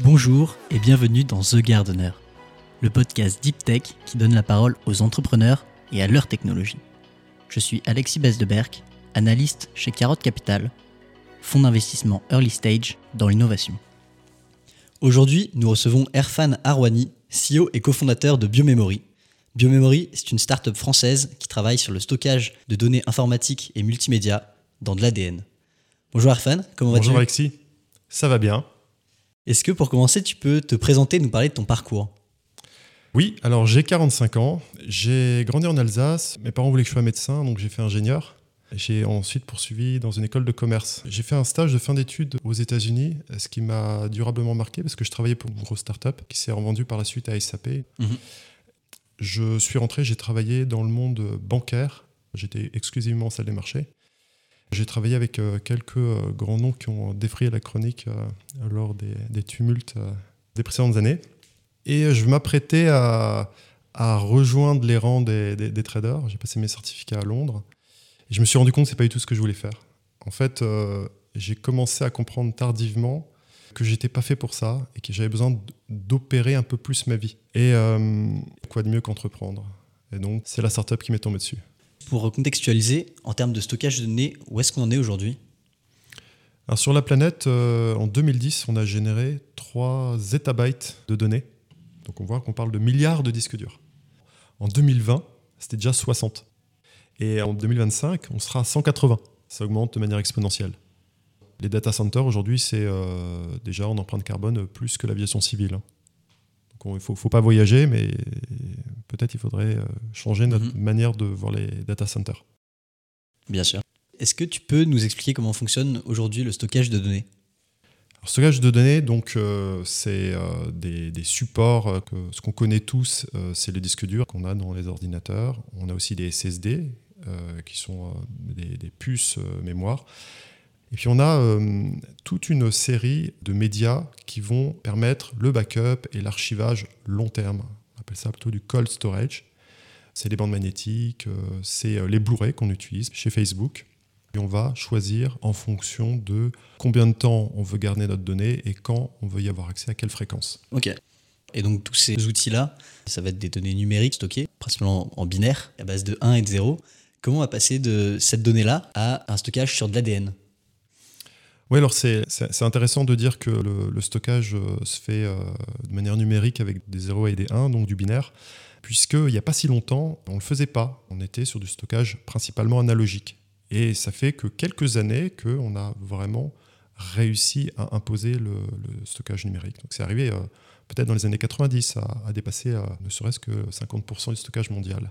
Bonjour et bienvenue dans The Gardener, le podcast Deep Tech qui donne la parole aux entrepreneurs et à leur technologie. Je suis Alexis Besdeberg, analyste chez Carotte Capital, fonds d'investissement early stage dans l'innovation. Aujourd'hui, nous recevons Erfan Arwani, CEO et cofondateur de Biomemory. Biomemory, c'est une start-up française qui travaille sur le stockage de données informatiques et multimédia dans de l'ADN. Bonjour Erfan, comment vas-tu? Bonjour Alexis, ça va bien. Est-ce que pour commencer, tu peux te présenter nous parler de ton parcours? Oui, alors j'ai 45 ans, j'ai grandi en Alsace, mes parents voulaient que je sois médecin, donc j'ai fait ingénieur. J'ai ensuite poursuivi dans une école de commerce. J'ai fait un stage de fin d'études aux États-Unis, ce qui m'a durablement marqué parce que je travaillais pour une grosse start-up qui s'est revendue par la suite à SAP. Mhm. Je suis rentré, j'ai travaillé dans le monde bancaire. J'étais exclusivement en salle des marchés. J'ai travaillé avec euh, quelques euh, grands noms qui ont défrayé la chronique euh, lors des, tumultes des précédentes années. Et je m'apprêtais à, rejoindre les rangs des, traders. J'ai passé mes certificats à Londres. Et je me suis rendu compte que ce n'est pas du tout ce que je voulais faire. En fait, j'ai commencé à comprendre tardivement que j'étais pas fait pour ça et que j'avais besoin d'opérer un peu plus ma vie. Et quoi de mieux qu'entreprendre? Et donc, c'est la startup qui m'est tombée dessus. Pour contextualiser, en termes de stockage de données, où est-ce qu'on en est aujourd'hui? Sur la planète, euh, en 2010, on a généré 3 zettabytes de données. Donc on voit qu'on parle de milliards de disques durs. En 2020, c'était déjà 60. Et en 2025, on sera à 180. Ça augmente de manière exponentielle. Les data centers, aujourd'hui, c'est euh, déjà en empreinte carbone plus que l'aviation civile. Donc on- il ne faut, faut pas voyager, mais peut-être il faudrait euh, changer notre Mhm. manière de voir les data centers. Bien sûr. Est-ce que tu peux nous expliquer comment fonctionne aujourd'hui le stockage de données? Alors, stockage de données, donc euh, c'est euh, des, des supports que ce qu'on connaît tous, euh, c'est les disques durs qu'on a dans les ordinateurs. On a aussi des SSD qui sont des, des puces mémoire. Et puis on a euh, toute une série de médias qui vont permettre le backup et l'archivage long terme. On appelle ça plutôt du cold storage. C'est les bandes magnétiques, euh, c'est euh, les Blu-ray qu'on utilise chez Facebook. Et on va choisir en fonction de combien de temps on veut garder notre donnée et quand on veut y avoir accès à quelle fréquence. Ok. Et donc tous ces outils-là, ça va être des données numériques stockées, principalement en binaire, à base de 1 et de 0. Comment on va passer de cette donnée-là à un stockage sur de l'ADN Oui, alors c'est intéressant de dire que le, stockage euh, se fait euh, de manière numérique avec des 0 et des 1, donc du binaire, puisqu'il n'y a pas si longtemps, on ne le faisait pas. On était sur du stockage principalement analogique. Et ça fait que quelques années qu'on a vraiment réussi à imposer le, stockage numérique. Donc c'est arrivé euh, peut-être dans les années 90 à, dépasser ne serait-ce que 50% du stockage mondial.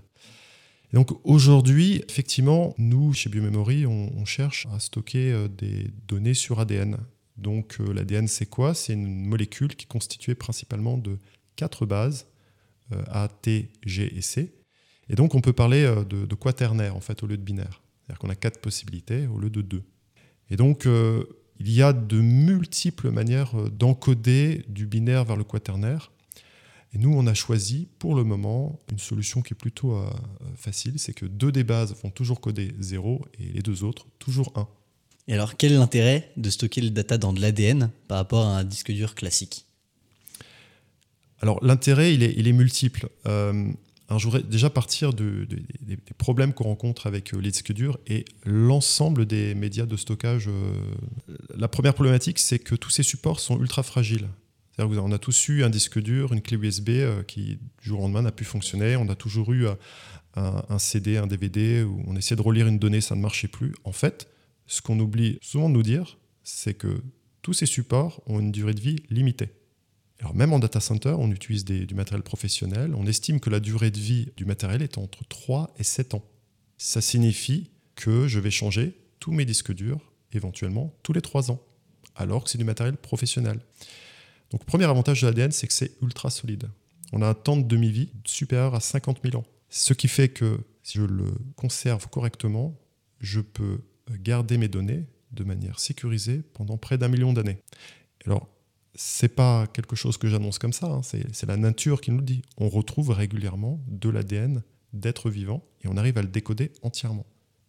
Donc aujourd'hui, effectivement, nous, chez Biomemory, on, cherche à stocker euh, des données sur ADN. Donc euh, l'ADN, c'est quoi? C'est une molécule qui est constituée principalement de quatre bases, euh, A, T, G et C. Et donc on peut parler de, quaternaire, en fait, au lieu de binaire. C'est-à-dire qu'on a quatre possibilités au lieu de deux. Et donc, il y a de multiples manières d'encoder du binaire vers le quaternaire. Et nous, on a choisi pour le moment une solution qui est plutôt euh, facile, c'est que deux des bases vont toujours coder 0 et les deux autres toujours 1. Et alors quel est l'intérêt de stocker le data dans de l'ADN par rapport à un disque dur classique? Alors l'intérêt, il est, il est multiple. Euh, alors, je voudrais déjà partir de- de- des- des problèmes qu'on rencontre avec euh, les disques durs et l'ensemble des médias de stockage. La première problématique, c'est que tous ces supports sont ultra fragiles. C'est-à-dire qu'on a tous eu un disque dur, une clé USB euh, qui, du jour au lendemain, n'a plus fonctionné. On a toujours eu euh, un, CD, un DVD où on essayait de relire une donnée, ça ne marchait plus. En fait, ce qu'on oublie souvent de nous dire, c'est que tous ces supports ont une durée de vie limitée. Alors même en data center, on utilise du matériel professionnel. On estime que la durée de vie du matériel est entre 3 et 7 ans. Ça signifie que je vais changer tous mes disques durs, éventuellement tous les 3 ans, alors que c'est du matériel professionnel. Donc premier avantage de l'ADN, c'est que c'est ultra solide. On a un temps de demi-vie supérieur à 50 000 ans. Ce qui fait que si je le conserve correctement, je peux garder mes données de manière sécurisée pendant près d'un million d'années. Alors, c'est pas quelque chose que j'annonce comme ça, hein, c'est c'est la nature qui nous le dit. On retrouve régulièrement de l'ADN d'êtres vivants et on arrive à le décoder entièrement,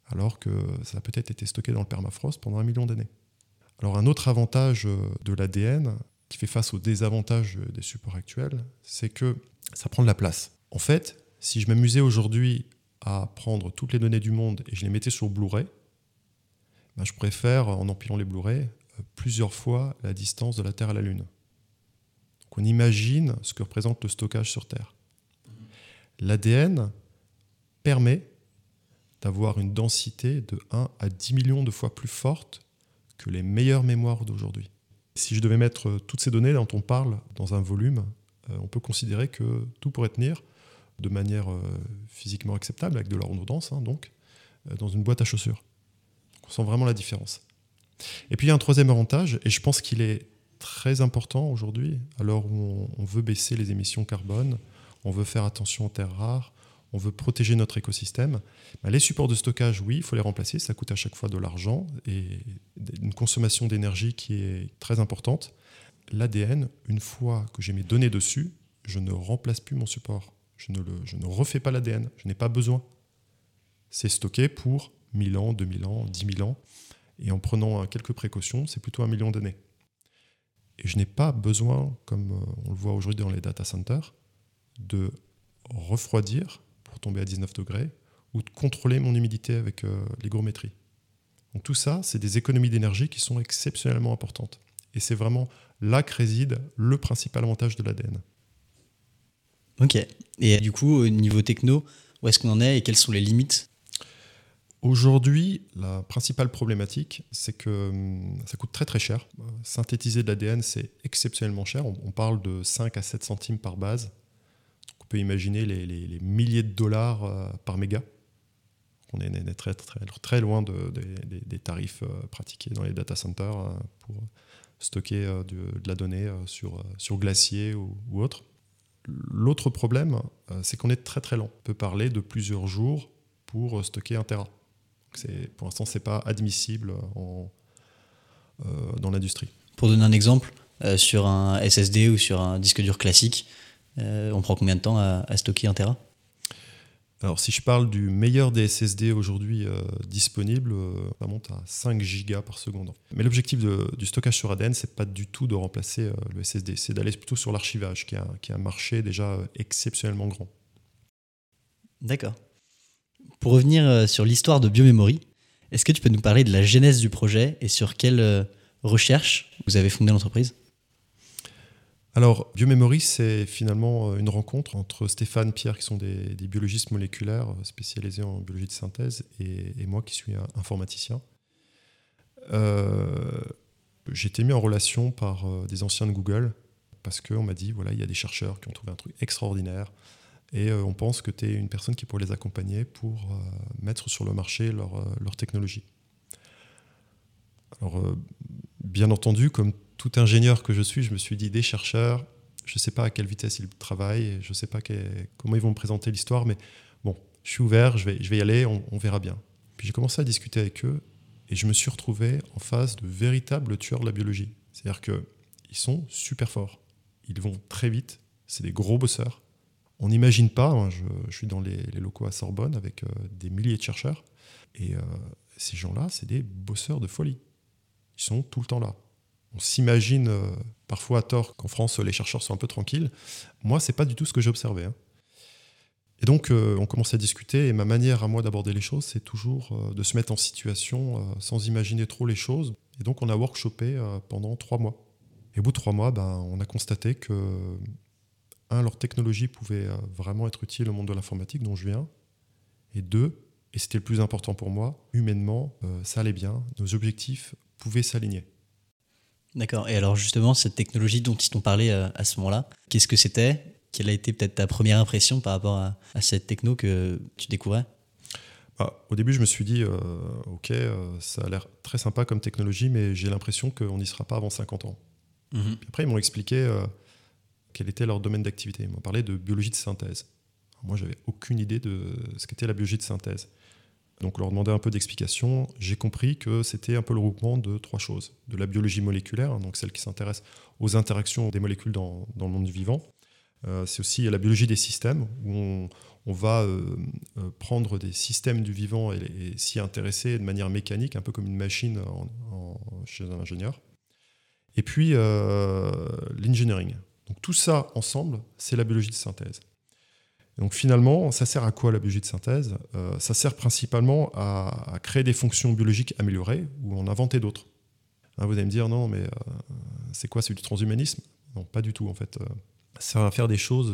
alors que ça a peut-être été stocké dans le permafrost pendant un million d'années. Alors un autre avantage euh, de l'ADN, fait face aux désavantages des supports actuels, c'est que ça prend de la place. En fait, si je m'amusais aujourd'hui à prendre toutes les données du monde et je les mettais sur Blu-ray, ben je préfère, en empilant les Blu-ray, euh, plusieurs fois la distance de la Terre à la Lune. Donc on imagine ce que représente le stockage sur Terre. L'ADN permet d'avoir une densité de 1 à 10 millions de fois plus forte que les meilleures mémoires d'aujourd'hui. Si je devais mettre toutes ces données dont on parle dans un volume, euh, on peut considérer que tout pourrait tenir de manière euh, physiquement acceptable, avec de la redondance, hein, donc, euh, dans une boîte à chaussures. on sent vraiment la différence. Et puis il y a un troisième avantage, et je pense qu'il est très important aujourd'hui, alors où on, veut baisser les émissions carbone, on veut faire attention aux terres rares, on veut protéger notre écosystème. Bah, les supports de stockage, oui, il faut les remplacer, ça coûte à chaque fois de l'argent et une consommation d'énergie qui est très importante. L'ADN, une fois que j'ai mes données dessus, je ne remplace plus mon support. Je ne, le, je ne refais pas l'ADN, je n'ai pas besoin. C'est stocké pour 1000 ans, 2000 ans, 10 000 ans. Et en prenant quelques précautions, c'est plutôt un million d'années. Et je n'ai pas besoin, comme euh, on le voit aujourd'hui dans les data centers, de refroidir pour tomber à 19 degrés ou de contrôler mon humidité avec euh, l'hygrométrie. Donc tout ça, c'est des économies d'énergie qui sont exceptionnellement importantes. Et c'est vraiment là que réside le principal avantage de l'ADN. Ok. Et du coup, au niveau techno, où est-ce qu'on en est et quelles sont les limites? Aujourd'hui, la principale problématique, c'est que hum, ça coûte très très cher. Synthétiser de l'ADN, c'est exceptionnellement cher. On, parle de 5 à 7 centimes par base. On peut imaginer les, milliers de dollars euh, par méga. On est, très, loin des tarifs euh, pratiqués dans les data centers euh, pour stocker de, la donnée sur, sur glacier ou, autre. L'autre problème, c'est qu'on est très très lent. On peut parler de plusieurs jours pour stocker un Tera. Pour l'instant, ce n'est pas admissible dans l'industrie. Pour donner un exemple, sur un SSD ou sur un disque dur classique, on prend combien de temps à stocker un Tera? Alors, si je parle du meilleur des SSD aujourd'hui euh, disponible, euh, ça monte à 5 gigas par seconde. Mais l'objectif du stockage sur ADN, c'est pas du tout de remplacer euh, le SSD, c'est d'aller plutôt sur l'archivage, qui, qui, est un marché déjà exceptionnellement grand. D'accord. Pour revenir sur l'histoire de Biomemory, est-ce que tu peux nous parler de la genèse du projet et sur quelle recherche vous avez fondé l'entreprise? Alors, Biomemory, c'est finalement euh, une rencontre entre Stéphane, Pierre, qui sont des, biologistes moléculaires euh, spécialisés en biologie de synthèse, et, moi qui suis informaticien. Euh, j'ai été mis en relation par des anciens de Google, parce qu'on m'a dit, voilà, il y a des chercheurs qui ont trouvé un truc extraordinaire, et on pense que tu es une personne qui pourrait les accompagner pour mettre sur le marché leur, leur technologie. Alors, bien entendu, comme tout ingénieur que je suis, je me suis dit des chercheurs, je ne sais pas à quelle vitesse ils travaillent, je ne sais pas comment ils vont me présenter l'histoire, mais bon, je suis ouvert, je vais, y aller, on, verra bien. Puis j'ai commencé à discuter avec eux et je me suis retrouvé en face de véritables tueurs de la biologie. C'est-à-dire qu'ils sont super forts, ils vont très vite, c'est des gros bosseurs. On n'imagine pas, hein, je, suis dans les, locaux à Sorbonne avec euh, des milliers de chercheurs, et euh, ces gens-là, c'est des bosseurs de folie. Ils sont tout le temps là. On s'imagine euh, parfois à tort qu'en France, les chercheurs sont un peu tranquilles. Moi, c'est pas du tout ce que j'ai observé. Hein. Et donc, euh, on commence à discuter, et ma manière à moi d'aborder les choses, c'est toujours euh, de se mettre en situation sans imaginer trop les choses. Et donc, on a workshopé pendant trois mois. Et au bout de trois mois, ben, on a constaté que, un, leur technologie pouvait vraiment être utile au monde de l'informatique dont je viens, et deux, et c'était le plus important pour moi, humainement, ça allait bien, nos objectifs pouvaient s'aligner. D'accord. Et alors justement, cette technologie dont ils t'ont parlé euh, à ce moment-là, qu'est-ce que c'était? Quelle a été peut-être ta première impression par rapport à, cette techno que tu découvrais? Bah, Au début, je me suis dit, euh, ok, euh, ça a l'air très sympa comme technologie, mais j'ai l'impression qu'on n'y sera pas avant 50 ans. Mhm. Après, ils m'ont expliqué quel était leur domaine d'activité. Ils m'ont parlé de biologie de synthèse. moi, j'avais aucune idée de ce qu'était la biologie de synthèse. Donc, on leur demandait un peu d'explication. J'ai compris que c'était un peu le regroupement de trois choses. De la biologie moléculaire, hein, donc celle qui s'intéresse aux interactions des molécules dans, le monde vivant. Euh, c'est aussi la biologie des systèmes, où on, va euh, euh, prendre des systèmes du vivant et, s'y intéresser de manière mécanique, un peu comme une machine chez un ingénieur. et puis l'engineering. Donc tout ça ensemble, c'est la biologie de synthèse. Donc finalement, ça sert à quoi la biologie de synthèse? Ça sert principalement à, créer des fonctions biologiques améliorées ou en inventer d'autres. Hein, vous allez me dire, non, mais c'est quoi, c'est du transhumanisme? Non, pas du tout en fait. ça sert à faire des choses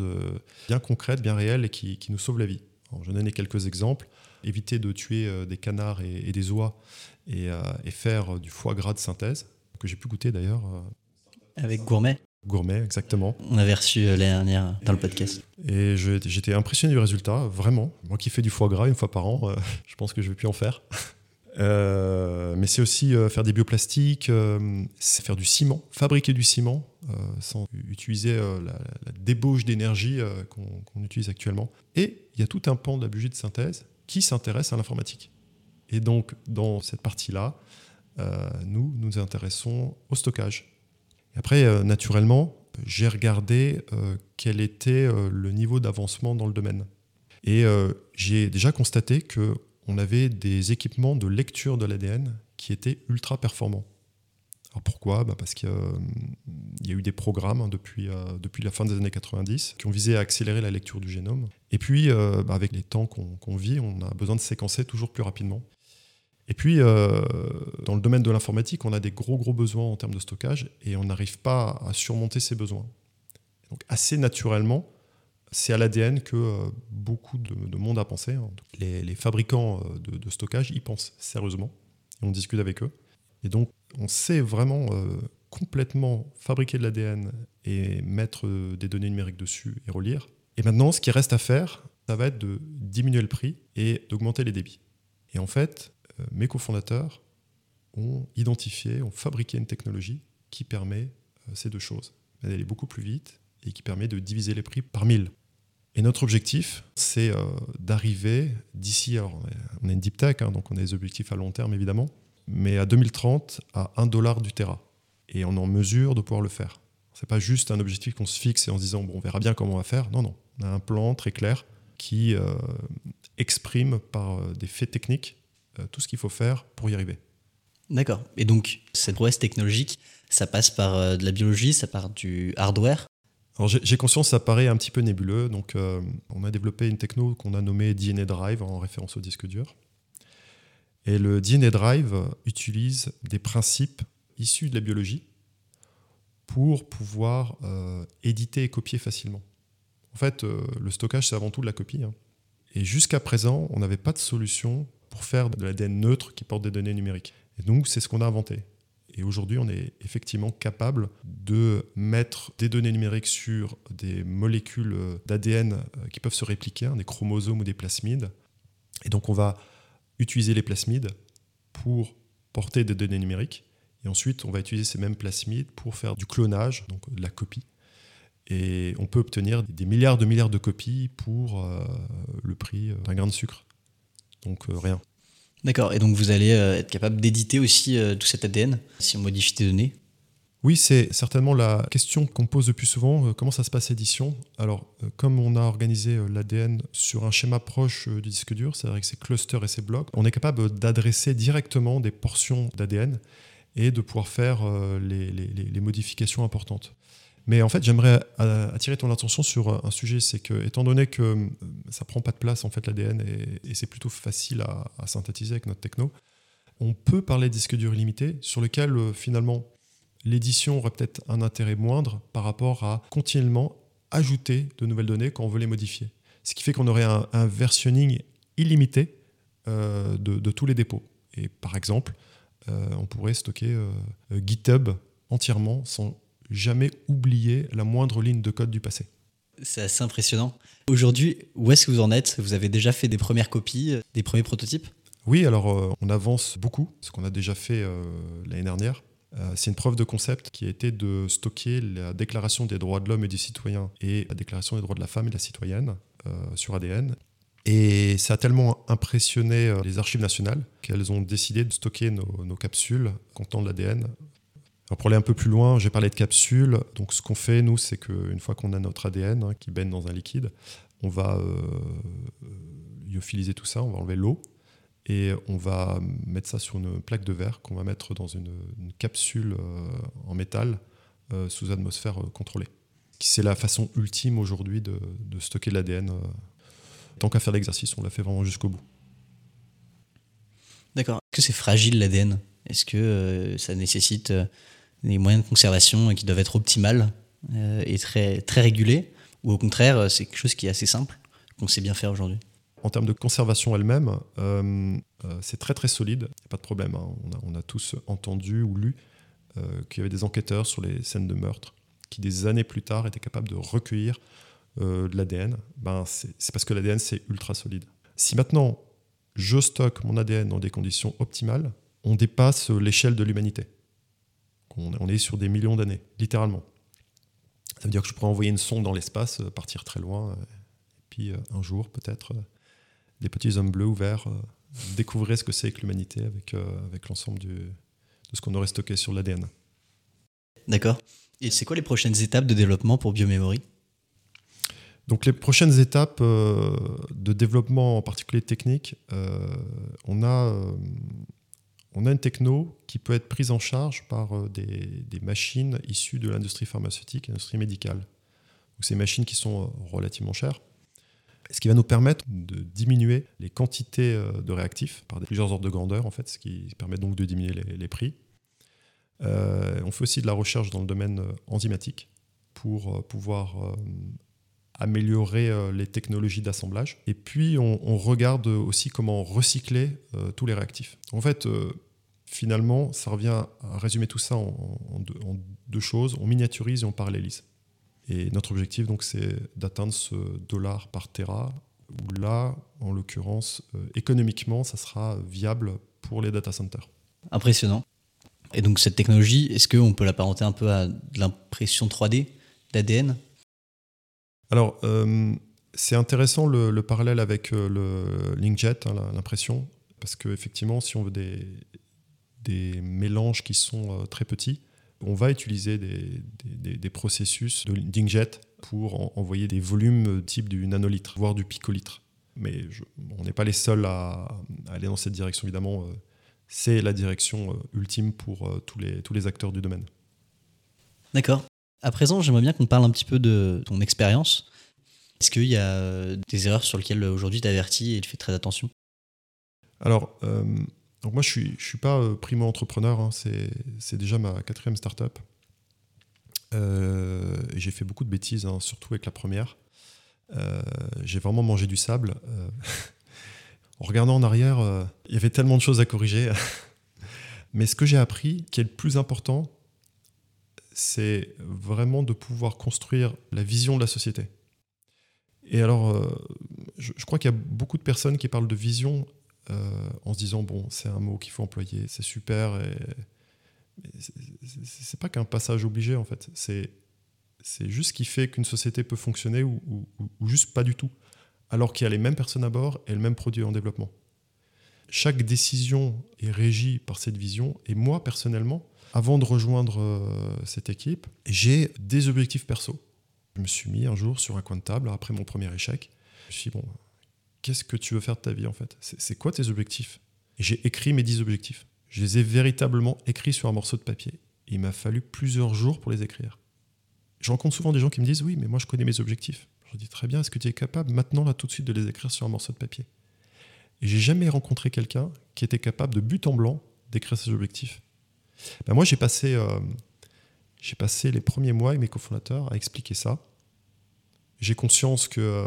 bien concrètes, bien réelles et qui, nous sauvent la vie. je vais donner quelques exemples. Éviter de tuer des canards et, des oies et, et, faire du foie gras de synthèse, que j'ai pu goûter d'ailleurs. Avec Gourmet? Gourmet, exactement. On avait reçu euh, l'année dernière dans le podcast. Et j'étais impressionné du résultat, vraiment. Moi qui fais du foie gras une fois par an, euh, je pense que je vais plus en faire. Euh, mais c'est aussi faire des bioplastiques, c'est faire du ciment, fabriquer du ciment sans utiliser la, débauche d'énergie qu'on utilise actuellement. Et il y a tout un pan de la biologie de synthèse qui s'intéresse à l'informatique. Et donc, dans cette partie-là, nous nous intéressons au stockage après, euh, naturellement, j'ai regardé euh, quel était euh, le niveau d'avancement dans le domaine. Et j'ai déjà constaté qu'on avait des équipements de lecture de l'ADN qui étaient ultra performants. Alors pourquoi? Bah Parce qu'il y a eu des programmes hein, depuis, la fin des années 90 qui ont visé à accélérer la lecture du génome. Et puis, bah, avec les temps qu'on vit, on a besoin de séquencer toujours plus rapidement. Et puis, euh, dans le domaine de l'informatique, on a des gros, gros besoins en termes de stockage et on n'arrive pas à surmonter ces besoins. Donc, assez naturellement, c'est à l'ADN que euh, beaucoup de, monde a pensé. Hein. Les, fabricants euh, de, stockage y pensent sérieusement et on discute avec eux. Et donc, on sait vraiment complètement fabriquer de l'ADN et mettre des données numériques dessus et relire. Et maintenant, ce qui reste à faire, ça va être de diminuer le prix et d'augmenter les débits. Et en fait, mes cofondateurs ont identifié, ont fabriqué une technologie qui permet euh, ces deux choses. D'aller beaucoup plus vite et qui permet de diviser les prix par mille. Et notre objectif, c'est euh, d'arriver d'ici, alors on est une deep tech, hein, donc on a des objectifs à long terme évidemment, mais à 2030 à 1 dollar du Tera. Et on est en mesure de pouvoir le faire. Ce n'est pas juste un objectif qu'on se fixe et en se disant bon, on verra bien comment on va faire. Non, non. On a un plan très clair qui exprime par des faits techniques euh, tout ce qu'il faut faire pour y arriver. D'accord. Et donc, cette prouesse technologique, ça passe par euh, de la biologie, ça part du hardware? J'ai conscience, ça paraît un petit peu nébuleux. Donc, euh, on a développé une techno qu'on a nommée DNA Drive en référence au disque dur. Et le DNA Drive utilise des principes issus de la biologie pour pouvoir éditer et copier facilement. En fait, le stockage, c'est avant tout de la copie. Hein. Et jusqu'à présent, on n'avait pas de solution pour faire de l'ADN neutre qui porte des données numériques. Et donc, c'est ce qu'on a inventé. Et aujourd'hui, on est effectivement capable de mettre des données numériques sur des molécules d'ADN euh, qui peuvent se répliquer, hein, des chromosomes ou des plasmides. Et donc, on va utiliser les plasmides pour porter des données numériques. Et ensuite, on va utiliser ces mêmes plasmides pour faire du clonage, donc de la copie. Et on peut obtenir des milliards de milliards de copies pour euh, le prix d'un grain de sucre. Donc euh, rien. D'accord, et donc vous allez euh, être capable d'éditer aussi euh, tout cet ADN si on modifie tes données? Oui, c'est certainement la question qu'on pose le plus souvent. comment ça se passe l'édition? Alors, comme on a organisé l'ADN sur un schéma proche du disque dur, c'est-à-dire avec ses clusters et ses blocs, on est capable d'adresser directement des portions d'ADN et de pouvoir faire les, modifications importantes. Mais en fait, j'aimerais euh, attirer ton attention sur un sujet, c'est que, étant donné que euh, ça prend pas de place en fait l'ADN et, c'est plutôt facile à, synthétiser avec notre techno, on peut parler de disque dur illimité sur lequel euh, finalement l'édition aurait peut-être un intérêt moindre par rapport à continuellement ajouter de nouvelles données quand on veut les modifier. Ce qui fait qu'on aurait un, versionning illimité de, tous les dépôts. Et par exemple, on pourrait stocker GitHub entièrement sans jamais oublier la moindre ligne de code du passé. C'est assez impressionnant. Aujourd'hui, où est-ce que vous en êtes? Vous avez déjà fait des premières copies, des premiers prototypes? Oui, alors euh, on avance beaucoup, ce qu'on a déjà fait euh, l'année dernière. Euh, c'est une preuve de concept qui a été de stocker la déclaration des droits de l'homme et du citoyen et la déclaration des droits de la femme et de la citoyenne sur ADN. Et ça a tellement impressionné les archives nationales qu'elles ont décidé de stocker nos, nos capsules contenant de l'ADN pour aller un peu plus loin, j'ai parlé de capsules. Donc, ce qu'on fait, nous, c'est qu'une fois qu'on a notre ADN hein, qui baigne dans un liquide, on va euh, lyophiliser tout ça, on va enlever l'eau Et on va mettre ça sur une plaque de verre qu'on va mettre dans une, capsule en métal sous atmosphère contrôlée. C'est la façon ultime aujourd'hui de, de, stocker l'ADN. Tant qu'à faire l'exercice, on l'a fait vraiment jusqu'au bout. D'accord. Est-ce que c'est fragile l'ADN Est-ce que ça nécessite des moyens de conservation qui doivent être optimales et très, très régulés Ou au contraire, c'est quelque chose qui est assez simple, qu'on sait bien faire aujourd'hui en termes de conservation elle-même, euh, euh, c'est très très solide, pas de problème. Hein. On, a, tous entendu ou lu euh, qu'il y avait des enquêteurs sur les scènes de meurtre qui des années plus tard étaient capables de recueillir de l'ADN. Ben, c'est parce que l'ADN c'est ultra solide. Si maintenant je stocke mon ADN dans des conditions optimales, on dépasse l'échelle de l'humanité. On, est sur des millions d'années, littéralement. Ça veut dire que je pourrais envoyer une sonde dans l'espace, partir très loin, et puis un jour peut-être des petits hommes bleus ou verts euh, découvrir ce que c'est que l'humanité avec, euh, avec l'ensemble de ce qu'on aurait stocké sur l'ADN. D'accord. Et c'est quoi les prochaines étapes de développement pour Biomemory donc les prochaines étapes euh, de développement, en particulier technique, on, a, on a une techno qui peut être prise en charge par des, des, machines issues de l'industrie pharmaceutique et l'industrie médicale. Donc ces machines qui sont relativement chères, ce qui va nous permettre de diminuer les quantités euh, de réactifs par plusieurs ordres de grandeur, en fait, ce qui permet donc de diminuer les, prix. Euh, on fait aussi de la recherche dans le domaine euh, enzymatique pour pouvoir améliorer les technologies d'assemblage. Et puis, on, regarde aussi comment recycler tous les réactifs. En fait, finalement, ça revient à résumer tout ça en, deux choses. On miniaturise et on parallélise. Et notre objectif, donc, c'est d'atteindre ce dollar par Tera, où là, en l'occurrence, euh, économiquement, ça sera viable pour les data centers. Impressionnant. Et donc, cette technologie, est-ce qu'on peut l'apparenter un peu à l'impression 3D d'ADN Alors, euh, c'est intéressant le, parallèle avec euh, le Linkjet, hein, l'impression, parce qu'effectivement, si on veut des, mélanges qui sont très petits, on va utiliser des, processus de pour envoyer des volumes type du nanolitre, voire du picolitre. Mais on n'est pas les seuls à, aller dans cette direction, évidemment. Euh, c'est la direction euh, ultime pour euh, tous les acteurs du domaine. D'accord. À présent, j'aimerais bien qu'on parle un petit peu de ton expérience. Est-ce qu'il y a des erreurs sur lesquelles aujourd'hui tu avertis et tu fais très attention? Alors, donc moi, je ne suis, pas euh, primo-entrepreneur, hein. c'est déjà ma quatrième startup. Euh, j'ai fait beaucoup de bêtises, hein, surtout avec la première. Euh, j'ai vraiment mangé du sable. Euh, en regardant en arrière, il y avait tellement de choses à corriger. Mais ce que j'ai appris, qui est le plus important, c'est vraiment de pouvoir construire la vision de la société. Et alors, je, je crois qu'il y a beaucoup de personnes qui parlent de vision euh, en se disant bon, c'est un mot qu'il faut employer, c'est super. Et... C'est pas qu'un passage obligé en fait. C'est c'est juste ce qui fait qu'une société peut fonctionner ou, juste pas du tout. Alors qu'il y a les mêmes personnes à bord et le même produit en développement. Chaque décision est régie par cette vision. Et moi, personnellement, avant de rejoindre euh, cette équipe, j'ai des objectifs perso. Je me suis mis un jour sur un coin de table après mon premier échec. Je me suis dit, bon, qu'est-ce que tu veux faire de ta vie en fait? C'est quoi tes objectifs? J'ai écrit mes 10 objectifs. Je les ai véritablement écrits sur un morceau de papier. il m'a fallu plusieurs jours pour les écrire. Je rencontre souvent des gens qui me disent Oui, mais moi je connais mes objectifs. Je dis Très bien, est-ce que tu es capable maintenant, là, tout de suite, de les écrire sur un morceau de papier? Et j'ai jamais rencontré quelqu'un qui était capable de but en blanc d'écrire ses objectifs. Ben moi, j'ai passé, euh, j'ai passé les premiers mois avec mes cofondateurs à expliquer ça j'ai conscience que euh,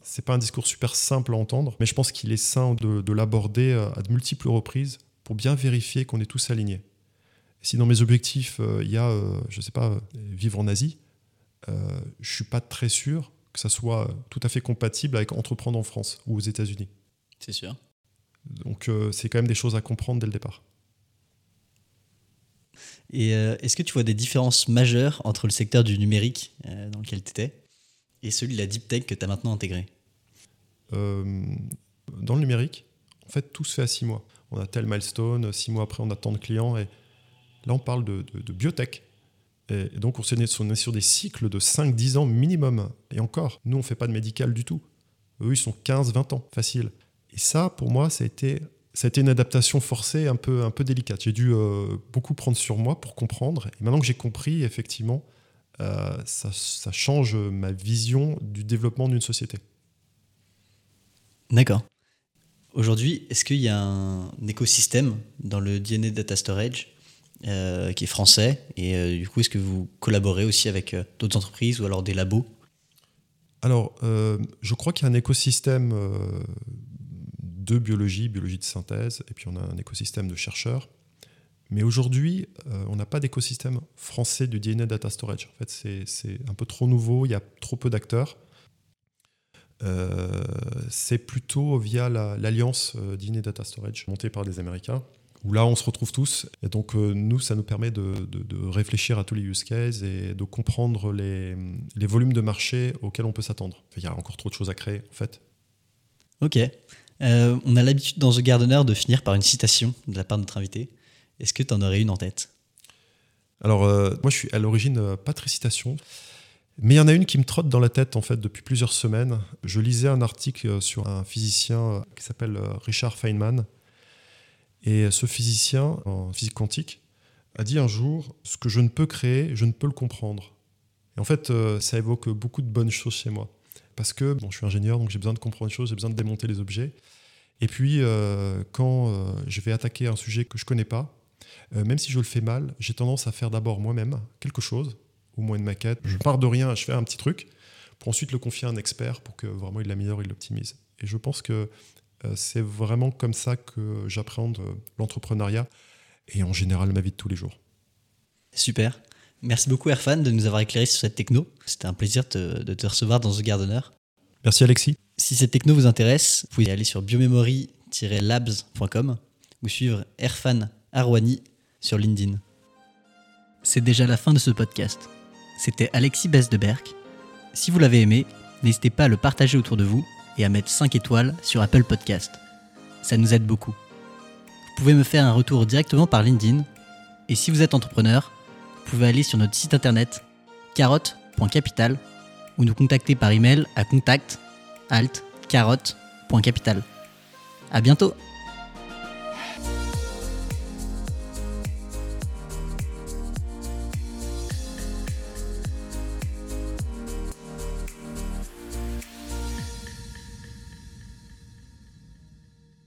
c'est pas un discours super simple à entendre, mais je pense qu'il est sain de, l'aborder euh, à de multiples reprises pour bien vérifier qu'on est tous alignés. Si dans mes objectifs, euh, il y a, je sais pas, vivre en Asie, je suis pas très sûr que ça soit tout à fait compatible avec entreprendre en France ou aux États-Unis. C'est sûr. Donc c'est quand même des choses à comprendre dès le départ. Et est-ce que tu vois des différences majeures entre le secteur du numérique dans lequel tu étais et celui de la deep tech que tu as maintenant intégré? Euh, Dans le numérique, en fait, tout se fait à six mois. On a tel milestone, six mois après, on a tant de clients. Et là, on parle de, biotech. Et, donc, on est, sur des cycles de 5-10 ans minimum. Et encore, nous, on ne fait pas de médical du tout. Eux, ils sont 15-20 ans, facile. Et ça, pour moi, ça a été, ça a été une adaptation forcée un peu, un peu délicate. J'ai dû euh, beaucoup prendre sur moi pour comprendre. Et maintenant que j'ai compris, effectivement, euh, ça, ça change ma vision du développement d'une société. D'accord. Aujourd'hui, est-ce qu'il y a un écosystème dans le DNA Data Storage euh, qui est français Et du coup, est-ce que vous collaborez aussi avec d'autres entreprises ou alors des labos? Alors, je crois qu'il y a un écosystème de biologie, biologie de synthèse, et puis on a un écosystème de chercheurs. Mais aujourd'hui, on n'a pas d'écosystème français du DNA Data Storage. En fait, c'est un peu trop nouveau, il y a trop peu d'acteurs. c'est plutôt via l'alliance la, DNA Data Storage montée par des Américains où là on se retrouve tous. Et donc euh, nous, ça nous permet de, réfléchir à tous les use cases et de comprendre les, volumes de marché auxquels on peut s'attendre. Il y a encore trop de choses à créer en fait. Ok. Euh, on a l'habitude dans The Gardener de finir par une citation de la part de notre invité. Est-ce que tu en aurais une en tête? Alors euh, moi je suis à l'origine pas très citation. Mais il y en a une qui me trotte dans la tête en fait depuis plusieurs semaines. Je lisais un article sur un physicien qui s'appelle Richard Feynman, et ce physicien en physique quantique a dit un jour Ce que je ne peux créer, je ne peux le comprendre. Et en fait, euh, ça évoque beaucoup de bonnes choses chez moi. Parce que bon, je suis ingénieur, donc j'ai besoin de comprendre les choses, j'ai besoin de démonter les objets. Et puis, euh, quand euh, je vais attaquer un sujet que je ne connais pas, même si je le fais mal, j'ai tendance à faire d'abord moi-même quelque chose, au moins une maquette. Je pars de rien, je fais un petit truc, pour ensuite le confier à un expert pour que vraiment il l'améliore, il l'optimise. Et je pense que euh, c'est vraiment comme ça que j'appréhende euh, l'entrepreneuriat et en général ma vie de tous les jours. Super. Merci beaucoup Erfan de nous avoir éclairé sur cette techno. C'était un plaisir de te recevoir dans The Gardener. Merci Alexis. Si cette techno vous intéresse, vous pouvez aller sur biomemory-labs.com ou suivre Erfan Arwani sur LinkedIn. C'est déjà la fin de ce podcast. C'était Alexis Besdeberg. Si vous l'avez aimé, n'hésitez pas à le partager autour de vous et à mettre 5 étoiles sur Apple Podcast. Ça nous aide beaucoup. Vous pouvez me faire un retour directement par LinkedIn et si vous êtes entrepreneur, vous pouvez aller sur notre site internet carotte.capital ou nous contacter par email à contact alt. À bientôt